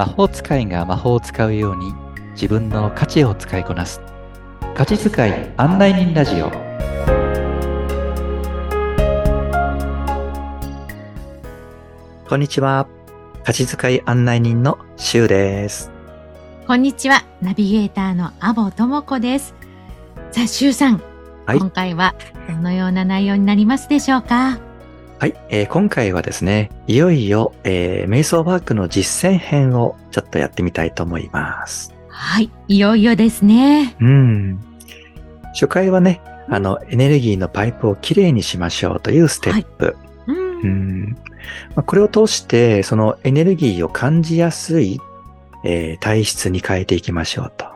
魔法使いが魔法を使うように自分の価値を使いこなす。価値使い案内人ラジオ。こんにちは。価値使い案内人のしゅうです。こんにちは。ナビゲーターのアボともこです。さあしゅうさん、はい、今回はどのような内容になりますでしょうか？はい、えー、今回はですね、いよいよ、えー、瞑想ワークの実践編をちょっとやってみたいと思います。はい、いよいよですね。うん。初回はね、あの、エネルギーのパイプをきれいにしましょうというステップ。はい、うんうんまあ、これを通して、そのエネルギーを感じやすい、えー、体質に変えていきましょうと。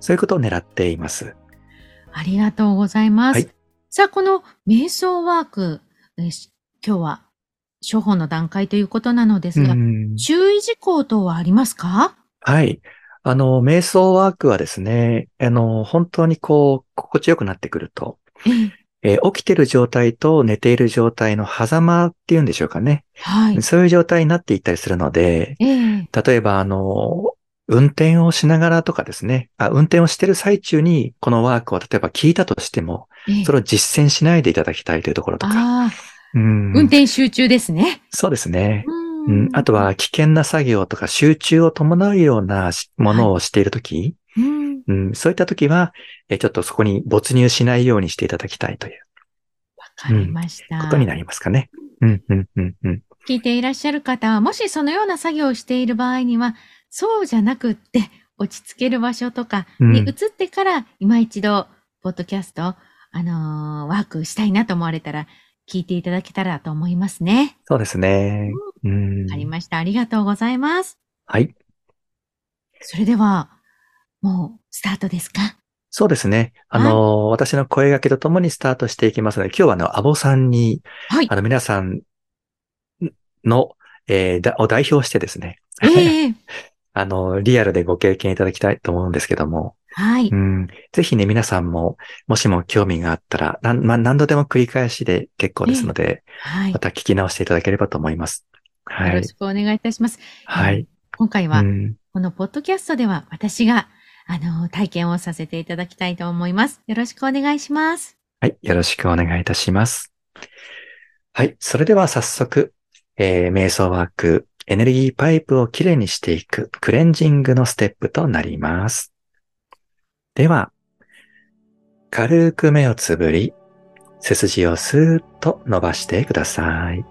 そういうことを狙っています。ありがとうございます。はい、さあ、この瞑想ワーク、今日は処方の段階ということなのですが、注意事項等はありますか？はい。あの、瞑想ワークはですね、あの、本当にこう、心地よくなってくると、えー、起きてる状態と寝ている状態の狭間っていうんでしょうかね。はい。そういう状態になっていったりするので、えー、例えば、あの、運転をしながらとかですねあ、運転をしてる最中にこのワークを例えば聞いたとしても、それを実践しないでいただきたいというところとか。うん、運転集中ですね。そうですね。うん、あとは危険な作業とか集中を伴うようなものをしているとき、はい、うん、そういったときは、ちょっとそこに没入しないようにしていただきたいという。わかりました、ことになりますかね。うん、うん、うん、うん。聞いていらっしゃる方は、もしそのような作業をしている場合には、そうじゃなくって、落ち着ける場所とかに移ってから、今一度、ポッドキャスト、あのー、ワークしたいなと思われたら、聞いていただけたらと思いますね。そうですね。うん。ありました。ありがとうございます。はい。それでは、もう、スタートですか？そうですね。あのーはい、私の声掛けとともにスタートしていきますので、今日はあの、アボさんに、はい、あの、皆さんの、えー、だを代表してですね、えー、あの、リアルでご経験いただきたいと思うんですけども、はい。うん。ぜひね、皆さんも、もしも興味があったら、なまあ、何度でも繰り返しで結構ですので、はい。また聞き直していただければと思います。はい。よろしくお願いいたします。はい。今回は、このポッドキャストでは私が、あの、体験をさせていただきたいと思います。よろしくお願いします。はい。よろしくお願いいたします。はい。それでは早速、えー、瞑想ワーク、エネルギーパイプをきれいにしていくクレンジングのステップとなります。では、軽く目をつぶり、背筋をスーッと伸ばしてください。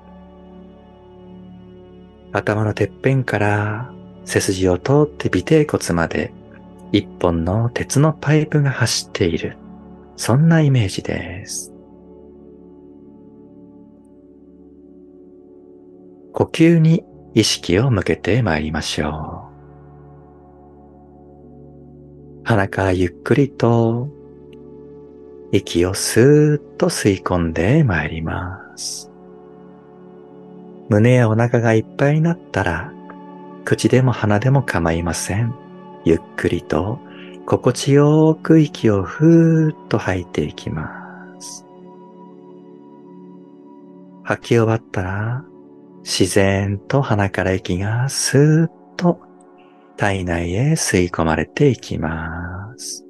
頭のてっぺんから背筋を通って尾低骨まで一本の鉄のパイプが走っている。そんなイメージです。呼吸に意識を向けて参りましょう。鼻からゆっくりと息をスーッと吸い込んで参ります。胸やお腹がいっぱいになったら、口でも鼻でも構いません。ゆっくりと心地よく息をふーっと吐いていきます。吐き終わったら、自然と鼻から息がスーッと体内へ吸い込まれていきます。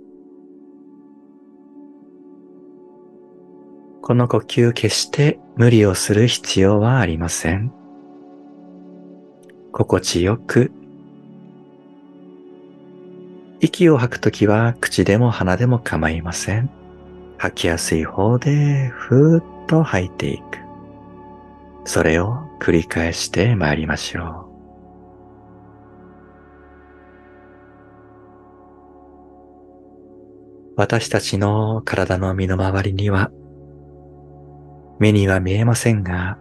この呼吸決して無理をする必要はありません。心地よく息を吐くときは口でも鼻でも構いません。吐きやすい方でふーっと吐いていく。それを繰り返して参りましょう。私たちの体の身の回りには、目には見えませんが、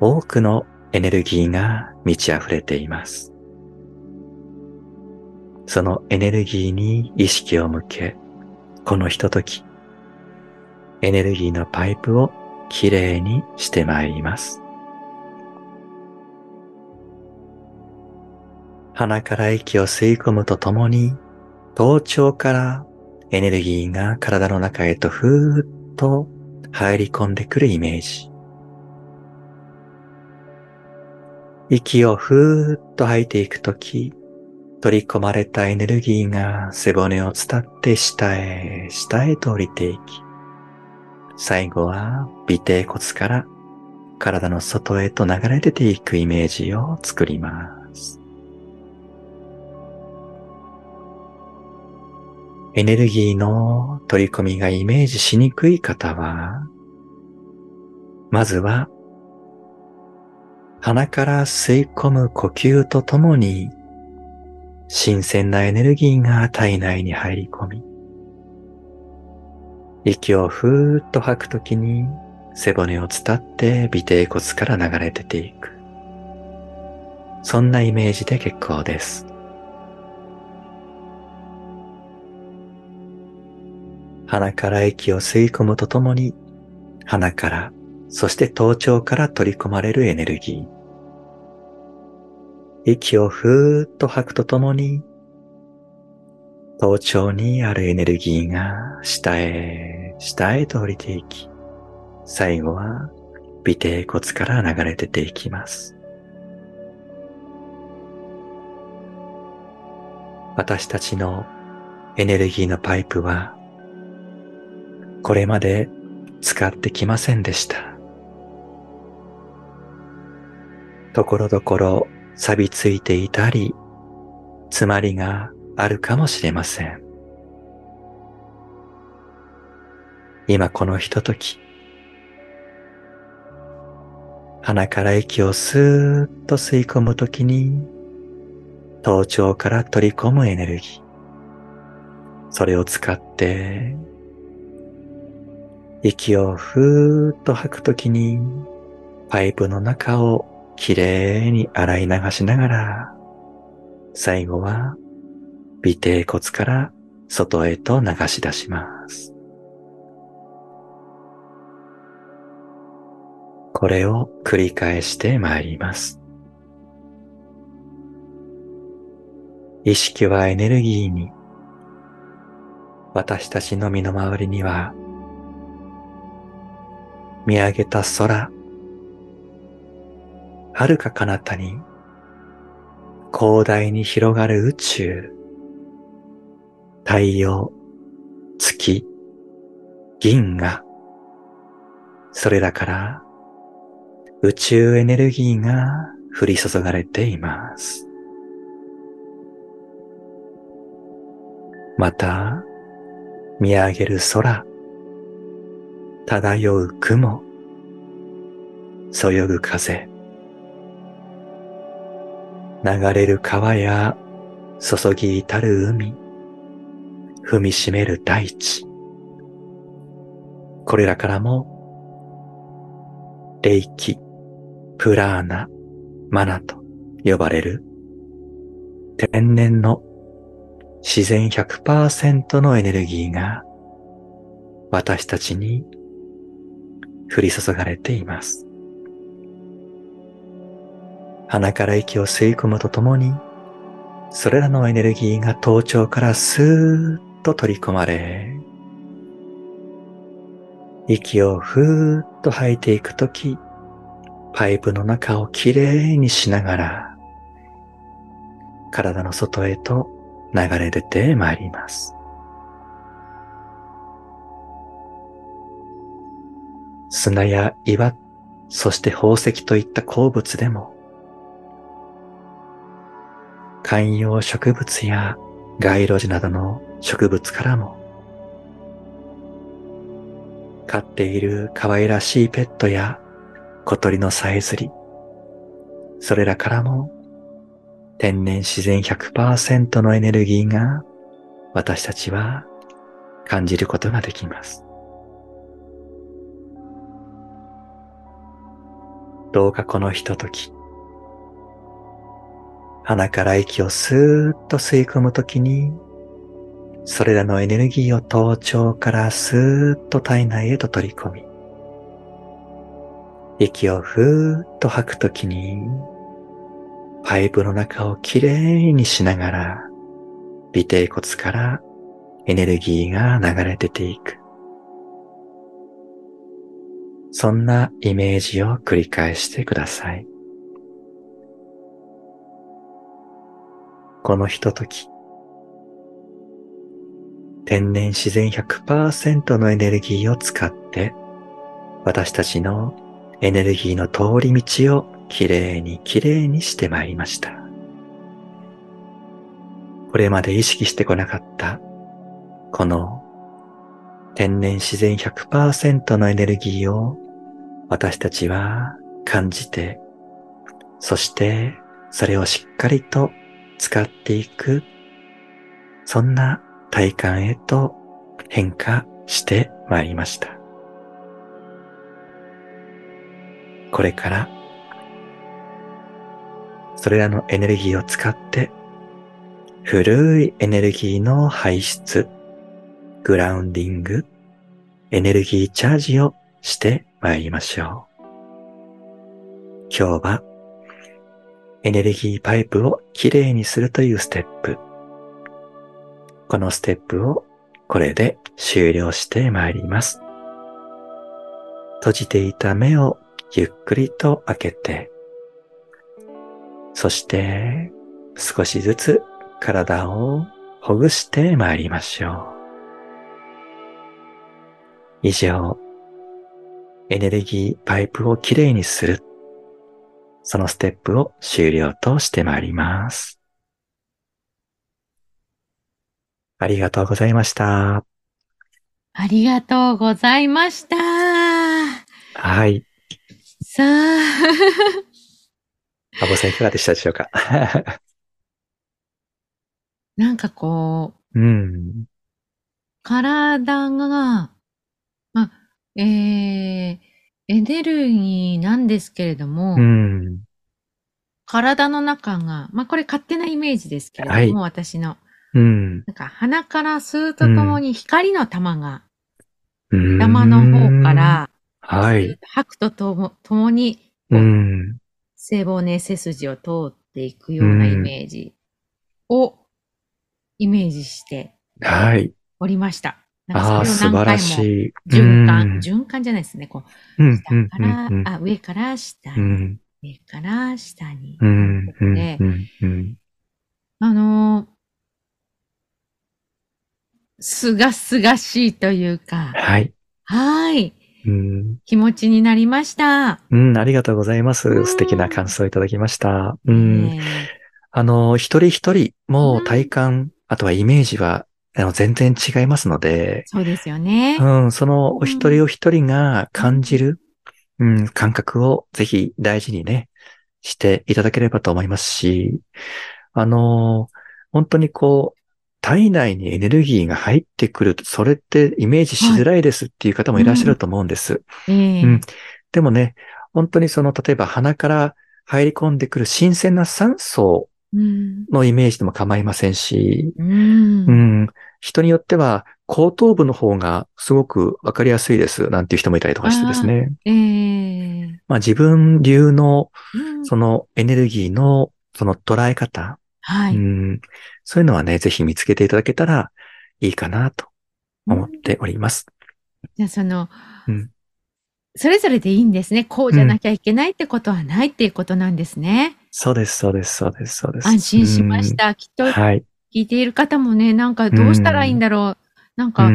多くのエネルギーが満ち溢れています。そのエネルギーに意識を向け、このひととき、エネルギーのパイプをきれいにしてまいります。鼻から息を吸い込むとともに、頭頂からエネルギーが体の中へとふーっと入り込んでくるイメージ。息をふーっと吐いていくとき、取り込まれたエネルギーが背骨を伝って下へ、下へと降りていき、最後は尾底骨から体の外へと流れ出ていくイメージを作ります。エネルギーの取り込みがイメージしにくい方は、まずは鼻から吸い込む呼吸とともに新鮮なエネルギーが体内に入り込み、息をふーっと吐くときに背骨を伝って尾底骨から流れ出ていく。そんなイメージで結構です。鼻から息を吸い込むとともに、鼻から、そして頭頂から取り込まれるエネルギー。息をふーっと吐くとともに、頭頂にあるエネルギーが下へ、下へと降りていき、最後は尾底骨から流れ出ていきます。私たちのエネルギーのパイプは、これまで使ってきませんでした。ところどころ錆びついていたり、詰まりがあるかもしれません。今このひととき、鼻から息をスーッと吸い込むときに、頭頂から取り込むエネルギー。それを使って、息をふーっと吐くときに、パイプの中をきれいに洗い流しながら、最後は尾底骨から外へと流し出します。これを繰り返してまいります。意識はエネルギーに、私たちの身の回りには、見上げた空、遥か彼方に広大に広がる宇宙、太陽、月、銀河、それらから宇宙エネルギーが降り注がれています。また、見上げる空、漂う雲、そよぐ風、流れる川や注ぎ至る海、踏みしめる大地、これらからも霊気、プラーナ、マナと呼ばれる。天然の自然100%のエネルギーが私たちに降り注がれています。鼻から息を吸い込むとともに、それらのエネルギーが頭頂からスーッと取り込まれ、息をふーっと吐いていくとき、パイプの中をきれいにしながら、体の外へと流れ出てまいります。砂や岩、そして宝石といった鉱物でも、観葉植物や街路樹などの植物からも、飼っている可愛らしいペットや小鳥のさえずり、それらからも天然自然100%のエネルギーが私たちは感じることができます。どうかこのひととき、鼻から息をスーッと吸い込むときに、それらのエネルギーを頭頂からスーッと体内へと取り込み、息をふーっと吐くときに、パイプの中をきれいにしながら、尾底骨からエネルギーが流れ出ていく。そんなイメージを繰り返してください。このひととき、天然自然100%のエネルギーを使って、私たちのエネルギーの通り道をきれいにきれいにしてまいりました。これまで意識してこなかった、この天然自然100%のエネルギーを私たちは感じて、そしてそれをしっかりと使っていく、そんな体感へと変化してまいりました。これから、それらのエネルギーを使って、古いエネルギーの排出、グラウンディング、エネルギーチャージをしてまいりましょう。今日は、エネルギーパイプをきれいにするというステップ。このステップをこれで終了してまいります。閉じていた目をゆっくりと開けて、そして少しずつ体をほぐしてまいりましょう。以上、エネルギーパイプをきれいにする。そのステップを終了としてまいります。ありがとうございました。ありがとうございました。はい。さあ。アボさんいかがでしたでしょうか？なんかこう、うん。体が、まえー、エネルギーなんですけれども、うん、体の中が、まあこれ勝手なイメージですけれども、はい、私の。うん、なんか鼻から吸うとともに光の玉が、玉の方から、はい。吐くとともともに、うん、背骨背筋を通っていくようなイメージをイメージしておりました。ああ、素晴らしい。循環、循環じゃないですね。こう、下から、あ、上から下に、上から下に。で、あのすがすがしいというか、はい。はい。うん、気持ちになりました。うん、ありがとうございます。素敵な感想いただきました。うん。あの、一人一人、もう体感、あとはイメージは、あの全然違いますので。そうですよね。うん、そのお一人お一人が感じる、うん、うん、感覚をぜひ大事にね、していただければと思いますし、あの、本当にこう、体内にエネルギーが入ってくると、それってイメージしづらいですっていう方もいらっしゃると思うんです。はい、うん、でもね、本当にその、例えば鼻から入り込んでくる新鮮な酸素のイメージでも構いませんし、うん、うん、人によっては後頭部の方がすごくわかりやすいですなんていう人もいたりとかしてですね。えー、まあ自分流のそのエネルギーのその捉え方、はい、うん、そういうのはね、ぜひ見つけていただけたらいいかなと思っております。じゃあその、うん、それぞれでいいんですね。こうじゃなきゃいけないってことはないっていうことなんですね。うん、そうです、そうです、そうです、そうです。安心しました。きっと、はい、聞いている方もね、なんかどうしたらいいんだろう。なんか、こ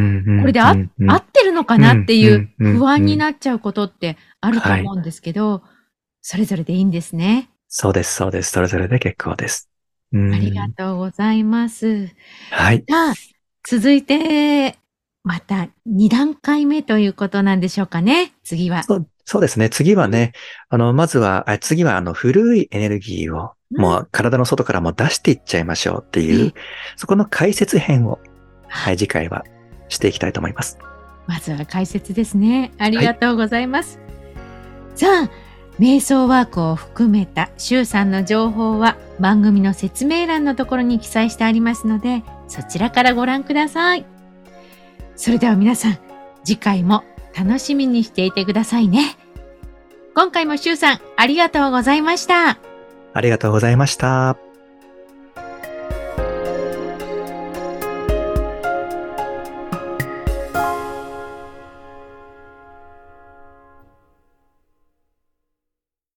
れであ、合ってるのかなっていう不安になっちゃうことってあると思うんですけど、それぞれでいいんですね。そうです、そうです。それぞれで結構です。ありがとうございます。はい。さあ、続いて、また2段階目ということなんでしょうかね。次は。そうそうですね。次はね、あの、まずは、次はあの、古いエネルギーを、もう体の外からも出していっちゃいましょうっていう、そこの解説編を、はい、次回はしていきたいと思います。まずは解説ですね。ありがとうございます。はい、さあ、瞑想ワークを含めた周さんの情報は番組の説明欄のところに記載してありますので、そちらからご覧ください。それでは皆さん、次回も楽しみにしていてくださいね。今回もしゅうさん、ありがとうございました。ありがとうございました。